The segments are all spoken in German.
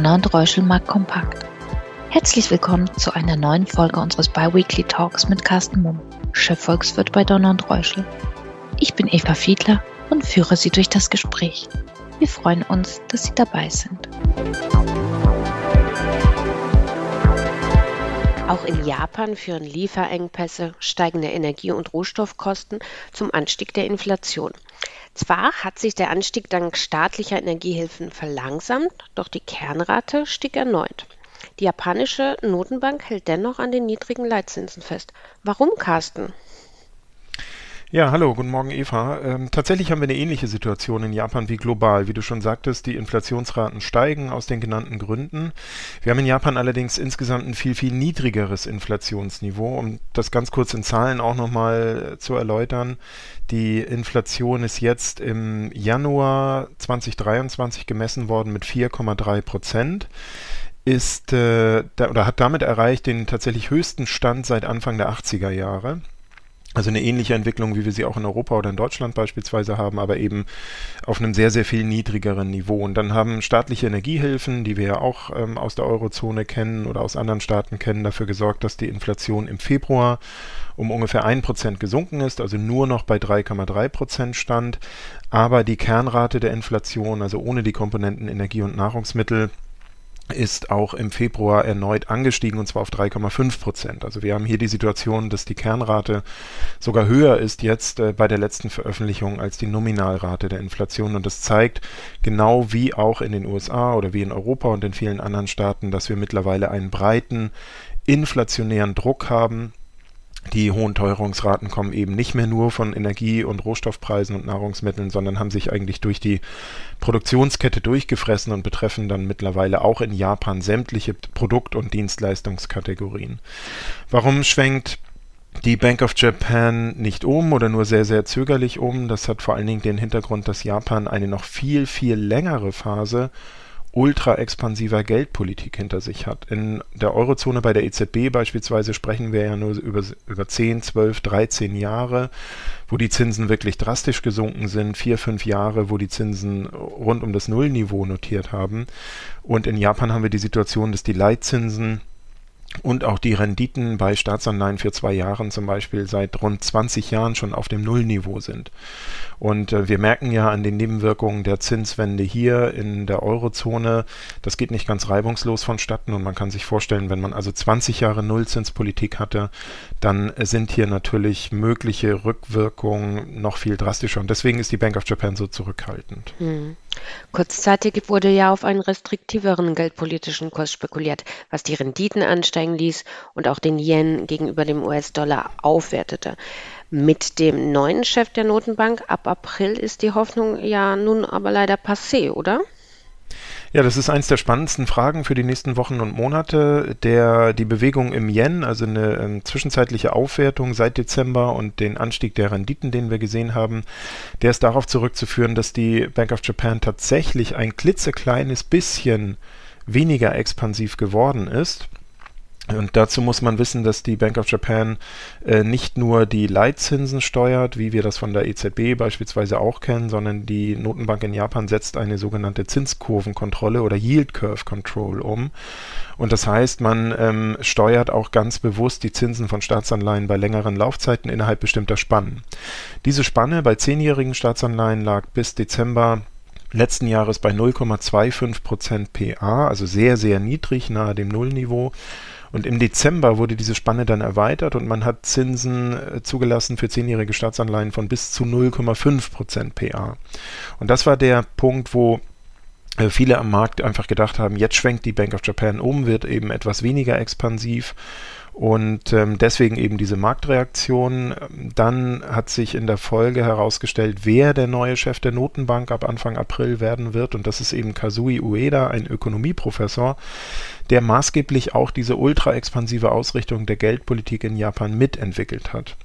Donner und Reuschel Markt Kompakt. Herzlich willkommen zu einer neuen Folge unseres Biweekly Talks mit Carsten Mumm, Chefvolkswirt bei Donner und Reuschel. Ich bin Eva Fiedler und führe Sie durch das Gespräch. Wir freuen uns, dass Sie dabei sind. Auch in Japan führen Lieferengpässe, steigende Energie- und Rohstoffkosten zum Anstieg der Inflation. Zwar hat sich der Anstieg dank staatlicher Energiehilfen verlangsamt, doch die Kernrate stieg erneut. Die japanische Notenbank hält dennoch an den niedrigen Leitzinsen fest. Warum, Carsten? Ja, hallo, guten Morgen Eva. Ähm, tatsächlich haben wir eine ähnliche Situation in Japan wie global. Wie du schon sagtest, die Inflationsraten steigen aus den genannten Gründen. Wir haben in Japan allerdings insgesamt ein viel, viel niedrigeres Inflationsniveau. Um das ganz kurz in Zahlen auch nochmal zu erläutern, die Inflation ist jetzt im Januar 2023 gemessen worden mit 4,3 Prozent ist äh, da, oder hat damit erreicht den tatsächlich höchsten Stand seit Anfang der 80er Jahre. Also eine ähnliche Entwicklung, wie wir sie auch in Europa oder in Deutschland beispielsweise haben, aber eben auf einem sehr, sehr viel niedrigeren Niveau. Und dann haben staatliche Energiehilfen, die wir ja auch ähm, aus der Eurozone kennen oder aus anderen Staaten kennen, dafür gesorgt, dass die Inflation im Februar um ungefähr ein Prozent gesunken ist, also nur noch bei 3,3 Prozent stand. Aber die Kernrate der Inflation, also ohne die Komponenten Energie und Nahrungsmittel, ist auch im Februar erneut angestiegen und zwar auf 3,5 Prozent. Also wir haben hier die Situation, dass die Kernrate sogar höher ist jetzt äh, bei der letzten Veröffentlichung als die Nominalrate der Inflation und das zeigt genau wie auch in den USA oder wie in Europa und in vielen anderen Staaten, dass wir mittlerweile einen breiten inflationären Druck haben, die hohen Teuerungsraten kommen eben nicht mehr nur von Energie- und Rohstoffpreisen und Nahrungsmitteln, sondern haben sich eigentlich durch die Produktionskette durchgefressen und betreffen dann mittlerweile auch in Japan sämtliche Produkt- und Dienstleistungskategorien. Warum schwenkt die Bank of Japan nicht um oder nur sehr, sehr zögerlich um? Das hat vor allen Dingen den Hintergrund, dass Japan eine noch viel, viel längere Phase ultra expansiver Geldpolitik hinter sich hat. In der Eurozone bei der EZB beispielsweise sprechen wir ja nur über, über 10, 12, 13 Jahre, wo die Zinsen wirklich drastisch gesunken sind, vier, fünf Jahre, wo die Zinsen rund um das Nullniveau notiert haben. Und in Japan haben wir die Situation, dass die Leitzinsen und auch die Renditen bei Staatsanleihen für zwei Jahren zum Beispiel seit rund 20 Jahren schon auf dem Nullniveau sind. Und äh, wir merken ja an den Nebenwirkungen der Zinswende hier in der Eurozone, das geht nicht ganz reibungslos vonstatten und man kann sich vorstellen, wenn man also 20 Jahre Nullzinspolitik hatte, dann sind hier natürlich mögliche Rückwirkungen noch viel drastischer. Und deswegen ist die Bank of Japan so zurückhaltend. Hm. Kurzzeitig wurde ja auf einen restriktiveren geldpolitischen Kurs spekuliert, was die Renditen ansteigen ließ und auch den Yen gegenüber dem US-Dollar aufwertete. Mit dem neuen Chef der Notenbank ab April ist die Hoffnung ja nun aber leider passé, oder? Ja, das ist eins der spannendsten Fragen für die nächsten Wochen und Monate. Der, die Bewegung im Yen, also eine ähm, zwischenzeitliche Aufwertung seit Dezember und den Anstieg der Renditen, den wir gesehen haben, der ist darauf zurückzuführen, dass die Bank of Japan tatsächlich ein klitzekleines bisschen weniger expansiv geworden ist und dazu muss man wissen, dass die Bank of Japan äh, nicht nur die Leitzinsen steuert, wie wir das von der EZB beispielsweise auch kennen, sondern die Notenbank in Japan setzt eine sogenannte Zinskurvenkontrolle oder Yield Curve Control um. Und das heißt, man ähm, steuert auch ganz bewusst die Zinsen von Staatsanleihen bei längeren Laufzeiten innerhalb bestimmter Spannen. Diese Spanne bei zehnjährigen Staatsanleihen lag bis Dezember letzten Jahres bei 0,25% PA, also sehr, sehr niedrig, nahe dem Nullniveau. Und im Dezember wurde diese Spanne dann erweitert und man hat Zinsen äh, zugelassen für zehnjährige Staatsanleihen von bis zu 0,5 Prozent PA. Und das war der Punkt, wo äh, viele am Markt einfach gedacht haben, jetzt schwenkt die Bank of Japan um, wird eben etwas weniger expansiv und ähm, deswegen eben diese Marktreaktion. Dann hat sich in der Folge herausgestellt, wer der neue Chef der Notenbank ab Anfang April werden wird. Und das ist eben Kazui Ueda, ein Ökonomieprofessor, der maßgeblich auch diese ultra-expansive Ausrichtung der Geldpolitik in Japan mitentwickelt hat.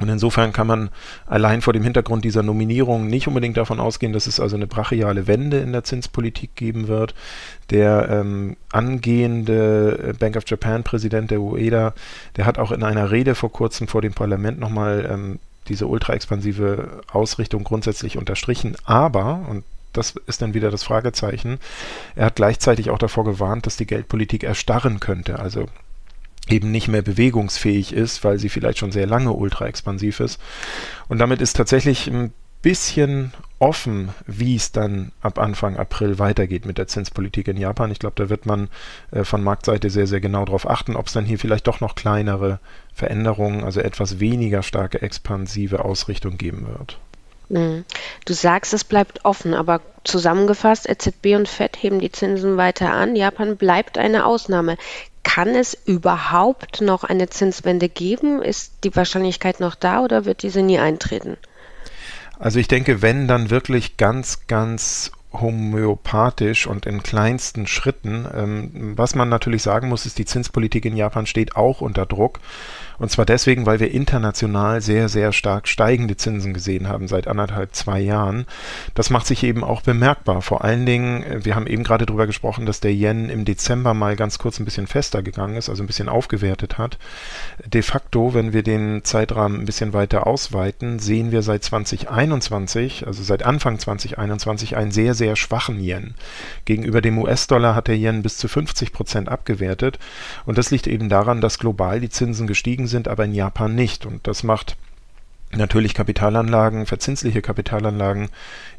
Und insofern kann man allein vor dem Hintergrund dieser Nominierung nicht unbedingt davon ausgehen, dass es also eine brachiale Wende in der Zinspolitik geben wird. Der ähm, angehende Bank of Japan-Präsident, der Ueda, der hat auch in einer Rede vor kurzem vor dem Parlament nochmal ähm, diese ultra-expansive Ausrichtung grundsätzlich unterstrichen. Aber, und das ist dann wieder das Fragezeichen. Er hat gleichzeitig auch davor gewarnt, dass die Geldpolitik erstarren könnte, also eben nicht mehr bewegungsfähig ist, weil sie vielleicht schon sehr lange ultra expansiv ist. Und damit ist tatsächlich ein bisschen offen, wie es dann ab Anfang April weitergeht mit der Zinspolitik in Japan. Ich glaube, da wird man äh, von Marktseite sehr, sehr genau darauf achten, ob es dann hier vielleicht doch noch kleinere Veränderungen, also etwas weniger starke expansive Ausrichtung geben wird. Mhm. Du sagst, es bleibt offen, aber zusammengefasst, EZB und FED heben die Zinsen weiter an. Japan bleibt eine Ausnahme. Kann es überhaupt noch eine Zinswende geben? Ist die Wahrscheinlichkeit noch da oder wird diese nie eintreten? Also ich denke, wenn dann wirklich ganz, ganz homöopathisch und in kleinsten Schritten. Ähm, was man natürlich sagen muss, ist, die Zinspolitik in Japan steht auch unter Druck. Und zwar deswegen, weil wir international sehr, sehr stark steigende Zinsen gesehen haben seit anderthalb, zwei Jahren. Das macht sich eben auch bemerkbar. Vor allen Dingen, äh, wir haben eben gerade darüber gesprochen, dass der Yen im Dezember mal ganz kurz ein bisschen fester gegangen ist, also ein bisschen aufgewertet hat. De facto, wenn wir den Zeitrahmen ein bisschen weiter ausweiten, sehen wir seit 2021, also seit Anfang 2021, einen sehr, sehr schwachen Yen. Gegenüber dem US-Dollar hat der Yen bis zu 50 Prozent abgewertet. Und das liegt eben daran, dass global die Zinsen gestiegen sind, aber in Japan nicht. Und das macht natürlich Kapitalanlagen, verzinsliche Kapitalanlagen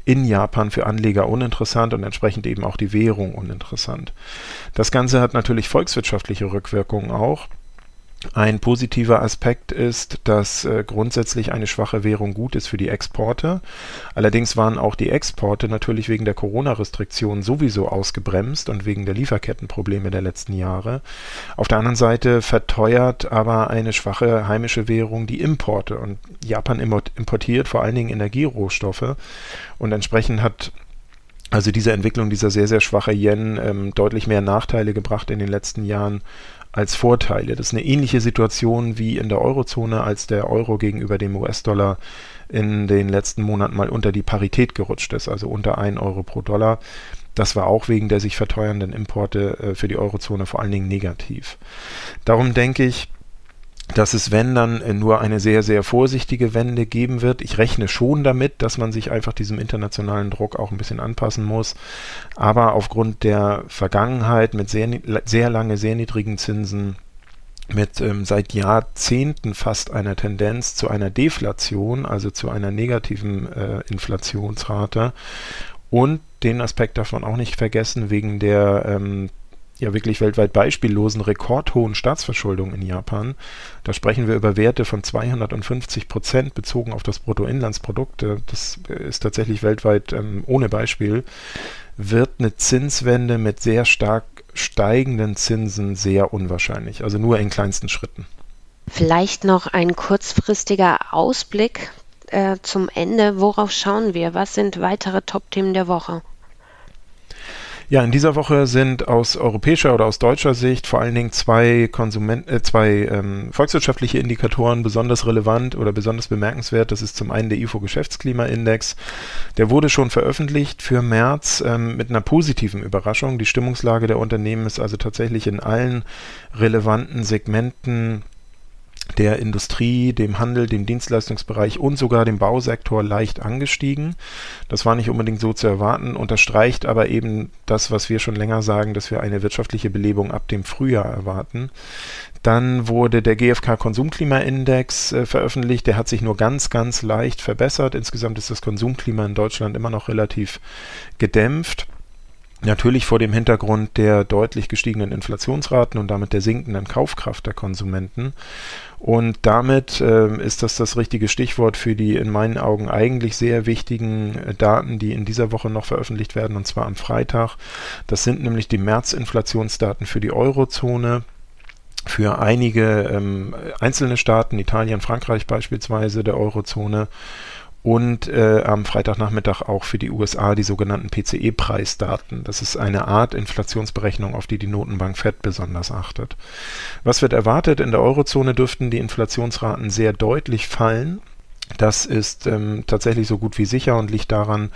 in Japan für Anleger uninteressant und entsprechend eben auch die Währung uninteressant. Das Ganze hat natürlich volkswirtschaftliche Rückwirkungen auch. Ein positiver Aspekt ist, dass äh, grundsätzlich eine schwache Währung gut ist für die Exporte. Allerdings waren auch die Exporte natürlich wegen der Corona-Restriktionen sowieso ausgebremst und wegen der Lieferkettenprobleme der letzten Jahre. Auf der anderen Seite verteuert aber eine schwache heimische Währung die Importe und Japan importiert vor allen Dingen Energierohstoffe und entsprechend hat also diese Entwicklung, dieser sehr, sehr schwache Yen, ähm, deutlich mehr Nachteile gebracht in den letzten Jahren als Vorteile. Das ist eine ähnliche Situation wie in der Eurozone, als der Euro gegenüber dem US-Dollar in den letzten Monaten mal unter die Parität gerutscht ist, also unter 1 Euro pro Dollar. Das war auch wegen der sich verteuernden Importe äh, für die Eurozone vor allen Dingen negativ. Darum denke ich, dass es, wenn dann äh, nur eine sehr, sehr vorsichtige Wende geben wird. Ich rechne schon damit, dass man sich einfach diesem internationalen Druck auch ein bisschen anpassen muss. Aber aufgrund der Vergangenheit mit sehr, sehr lange, sehr niedrigen Zinsen, mit ähm, seit Jahrzehnten fast einer Tendenz zu einer Deflation, also zu einer negativen äh, Inflationsrate. Und den Aspekt darf man auch nicht vergessen, wegen der ähm, ja wirklich weltweit beispiellosen rekordhohen Staatsverschuldung in Japan. Da sprechen wir über Werte von 250 Prozent bezogen auf das Bruttoinlandsprodukt. Äh, das ist tatsächlich weltweit ähm, ohne Beispiel. Wird eine Zinswende mit sehr stark steigenden Zinsen sehr unwahrscheinlich, also nur in kleinsten Schritten. Vielleicht noch ein kurzfristiger Ausblick äh, zum Ende. Worauf schauen wir? Was sind weitere Top-Themen der Woche? Ja, in dieser Woche sind aus europäischer oder aus deutscher Sicht vor allen Dingen zwei Konsument äh, zwei ähm, volkswirtschaftliche Indikatoren besonders relevant oder besonders bemerkenswert. Das ist zum einen der IFO Geschäftsklimaindex. Der wurde schon veröffentlicht für März ähm, mit einer positiven Überraschung. Die Stimmungslage der Unternehmen ist also tatsächlich in allen relevanten Segmenten der Industrie, dem Handel, dem Dienstleistungsbereich und sogar dem Bausektor leicht angestiegen. Das war nicht unbedingt so zu erwarten, unterstreicht aber eben das, was wir schon länger sagen, dass wir eine wirtschaftliche Belebung ab dem Frühjahr erwarten. Dann wurde der GfK Konsumklimaindex äh, veröffentlicht. Der hat sich nur ganz, ganz leicht verbessert. Insgesamt ist das Konsumklima in Deutschland immer noch relativ gedämpft. Natürlich vor dem Hintergrund der deutlich gestiegenen Inflationsraten und damit der sinkenden Kaufkraft der Konsumenten. Und damit äh, ist das das richtige Stichwort für die in meinen Augen eigentlich sehr wichtigen äh, Daten, die in dieser Woche noch veröffentlicht werden, und zwar am Freitag. Das sind nämlich die März-Inflationsdaten für die Eurozone für einige ähm, einzelne Staaten, Italien, Frankreich beispielsweise, der Eurozone und äh, am Freitagnachmittag auch für die USA die sogenannten PCE-Preisdaten. Das ist eine Art Inflationsberechnung, auf die die Notenbank Fed besonders achtet. Was wird erwartet? In der Eurozone dürften die Inflationsraten sehr deutlich fallen. Das ist ähm, tatsächlich so gut wie sicher und liegt daran,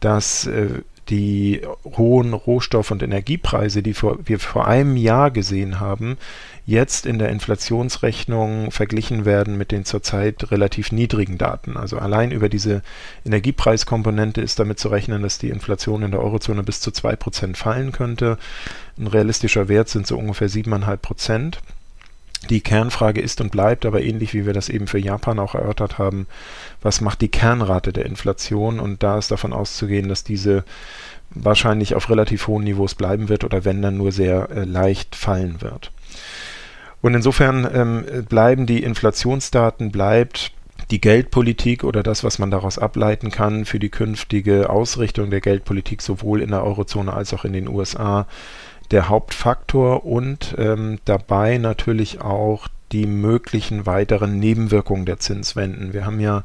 dass äh, die hohen Rohstoff- und Energiepreise, die wir vor einem Jahr gesehen haben, jetzt in der Inflationsrechnung verglichen werden mit den zurzeit relativ niedrigen Daten. Also allein über diese Energiepreiskomponente ist damit zu rechnen, dass die Inflation in der Eurozone bis zu 2% fallen könnte. Ein realistischer Wert sind so ungefähr 7,5%. Die Kernfrage ist und bleibt aber ähnlich, wie wir das eben für Japan auch erörtert haben, was macht die Kernrate der Inflation? Und da ist davon auszugehen, dass diese wahrscheinlich auf relativ hohen Niveaus bleiben wird oder wenn dann nur sehr äh, leicht fallen wird. Und insofern ähm, bleiben die Inflationsdaten, bleibt die Geldpolitik oder das, was man daraus ableiten kann für die künftige Ausrichtung der Geldpolitik sowohl in der Eurozone als auch in den USA der Hauptfaktor und ähm, dabei natürlich auch die möglichen weiteren Nebenwirkungen der Zinswenden. Wir haben ja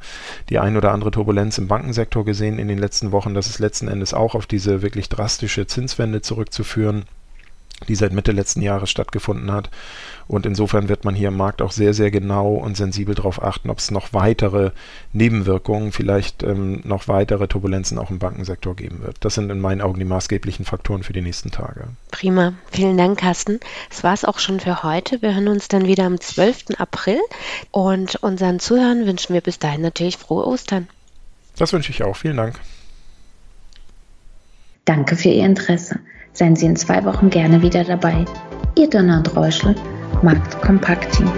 die ein oder andere Turbulenz im Bankensektor gesehen in den letzten Wochen. Das ist letzten Endes auch auf diese wirklich drastische Zinswende zurückzuführen die seit Mitte letzten Jahres stattgefunden hat. Und insofern wird man hier im Markt auch sehr, sehr genau und sensibel darauf achten, ob es noch weitere Nebenwirkungen, vielleicht ähm, noch weitere Turbulenzen auch im Bankensektor geben wird. Das sind in meinen Augen die maßgeblichen Faktoren für die nächsten Tage. Prima. Vielen Dank, Carsten. Das war es auch schon für heute. Wir hören uns dann wieder am 12. April und unseren Zuhörern wünschen wir bis dahin natürlich frohe Ostern. Das wünsche ich auch. Vielen Dank. Danke für Ihr Interesse. Seien Sie in zwei Wochen gerne wieder dabei. Ihr und Reuschel, Markt Kompakt Team.